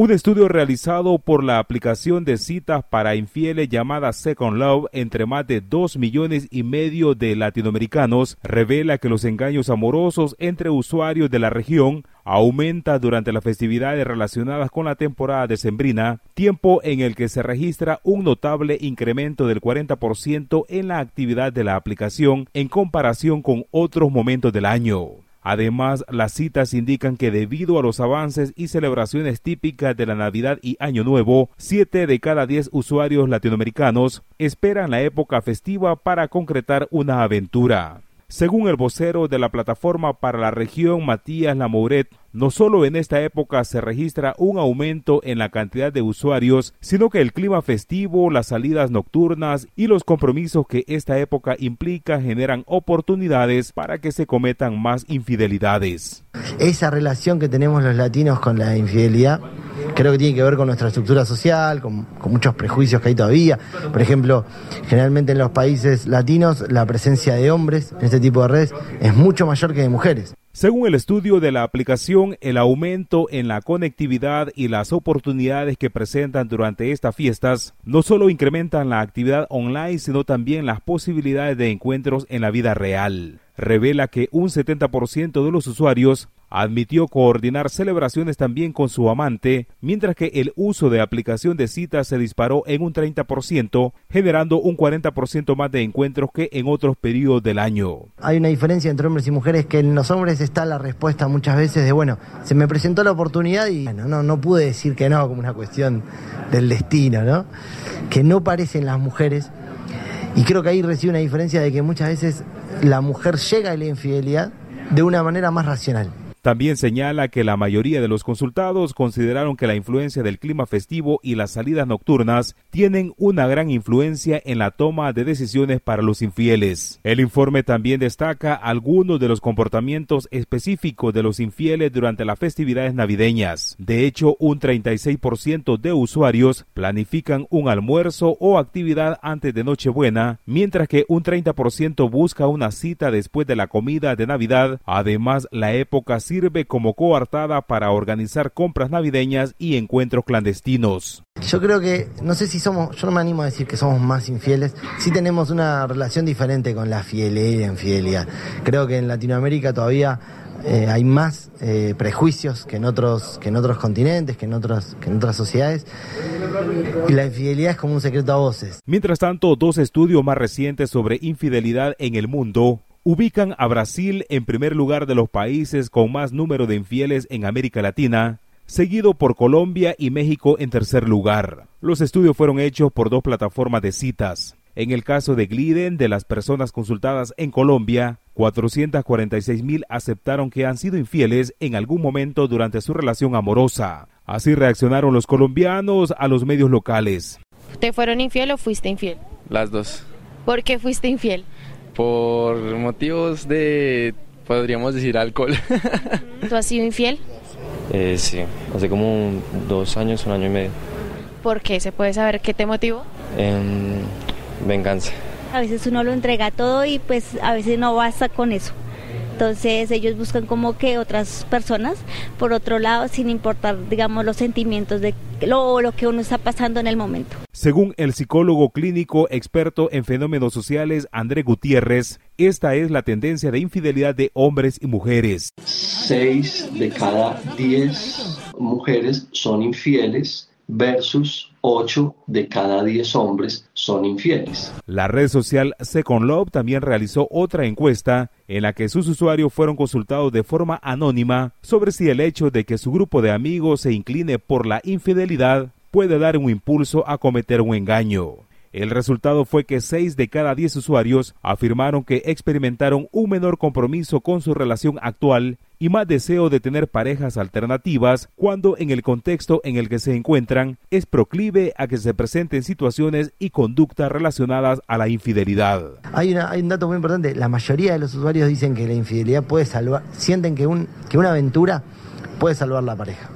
Un estudio realizado por la aplicación de citas para infieles llamada Second Love entre más de 2 millones y medio de latinoamericanos revela que los engaños amorosos entre usuarios de la región aumenta durante las festividades relacionadas con la temporada decembrina, tiempo en el que se registra un notable incremento del 40% en la actividad de la aplicación en comparación con otros momentos del año. Además, las citas indican que debido a los avances y celebraciones típicas de la Navidad y Año Nuevo, 7 de cada 10 usuarios latinoamericanos esperan la época festiva para concretar una aventura. Según el vocero de la plataforma para la región Matías Lamouret, no solo en esta época se registra un aumento en la cantidad de usuarios, sino que el clima festivo, las salidas nocturnas y los compromisos que esta época implica generan oportunidades para que se cometan más infidelidades. Esa relación que tenemos los latinos con la infidelidad creo que tiene que ver con nuestra estructura social, con, muchos prejuicios que hay todavía. Por ejemplo, generalmente en los países latinos la presencia de hombres en este tipo de redes es mucho mayor que de mujeres. Según el estudio de la aplicación, el aumento en la conectividad y las oportunidades que presentan durante estas fiestas no solo incrementan la actividad online, sino también las posibilidades de encuentros en la vida real. Revela que un 70% de los usuarios admitió coordinar celebraciones también con su amante, mientras que el uso de aplicación de citas se disparó en un 30%, generando un 40% más de encuentros que en otros periodos del año. Hay una diferencia entre hombres y mujeres que en los hombres está la respuesta muchas veces de, bueno, se me presentó la oportunidad y bueno, no, no pude decir que no, como una cuestión del destino, ¿no? Que no parecen las mujeres. Y creo que ahí recibe una diferencia de que muchas veces la mujer llega a la infidelidad de una manera más racional. También señala que la mayoría de los consultados consideraron que la influencia del clima festivo y las salidas nocturnas tienen una gran influencia en la toma de decisiones para los infieles. El informe también destaca algunos de los comportamientos específicos de los infieles durante las festividades navideñas. De hecho, un 36% de usuarios planifican un almuerzo o actividad antes de Nochebuena, mientras que un 30% busca una cita después de la comida de Navidad. Además, la época sirve como coartada para organizar compras navideñas y encuentros clandestinos. Yo creo que, no sé si somos, yo no me animo a decir que somos más infieles, sí tenemos una relación diferente con la fidelidad y la infidelidad. Creo que en Latinoamérica todavía eh, hay más eh, prejuicios que en otros que en otros continentes, que en otras que en otras sociedades. Y la infidelidad es como un secreto a voces. Mientras tanto, dos estudios más recientes sobre infidelidad en el mundo ubican a Brasil en primer lugar de los países con más número de infieles en América Latina, seguido por Colombia y México en tercer lugar. Los estudios fueron hechos por dos plataformas de citas. En el caso de Gliden, de las personas consultadas en Colombia, 446 mil aceptaron que han sido infieles en algún momento durante su relación amorosa. Así reaccionaron los colombianos a los medios locales. ¿Te fueron infiel o fuiste infiel? Las dos. ¿Por qué fuiste infiel? Por motivos de, podríamos decir, alcohol. ¿Tú has sido infiel? Eh, sí, hace como un, dos años, un año y medio. ¿Por qué? ¿Se puede saber qué te motivó? Eh, venganza. A veces uno lo entrega todo y pues a veces no basta con eso. Entonces ellos buscan como que otras personas, por otro lado, sin importar, digamos, los sentimientos de lo, lo que uno está pasando en el momento. Según el psicólogo clínico experto en fenómenos sociales André Gutiérrez, esta es la tendencia de infidelidad de hombres y mujeres. Seis de cada diez mujeres son infieles versus 8 de cada 10 hombres son infieles. La red social Second Love también realizó otra encuesta en la que sus usuarios fueron consultados de forma anónima sobre si el hecho de que su grupo de amigos se incline por la infidelidad puede dar un impulso a cometer un engaño. El resultado fue que 6 de cada 10 usuarios afirmaron que experimentaron un menor compromiso con su relación actual y más deseo de tener parejas alternativas cuando en el contexto en el que se encuentran es proclive a que se presenten situaciones y conductas relacionadas a la infidelidad. Hay, un dato muy importante, la mayoría de los usuarios dicen que la infidelidad puede salvar, sienten que una aventura puede salvar la pareja,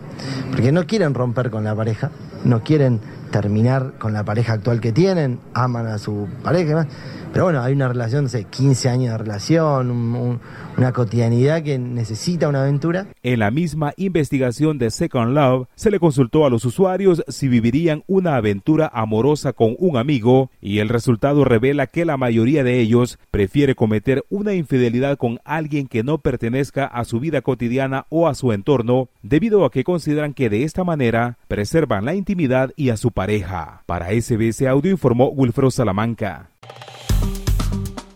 porque no quieren romper con la pareja, no quieren terminar con la pareja actual que tienen, aman a su pareja y demás. Pero bueno, hay una relación, no sé, 15 años de relación, un- un- una cotidianidad que necesita una aventura. En la misma investigación de Second Love, se le consultó a los usuarios si vivirían una aventura amorosa con un amigo y el resultado revela que la mayoría de ellos prefiere cometer una infidelidad con alguien que no pertenezca a su vida cotidiana o a su entorno, debido a que consideran que de esta manera preservan la intimidad y a su pareja. Para SBS Audio informó Wilfredo Salamanca.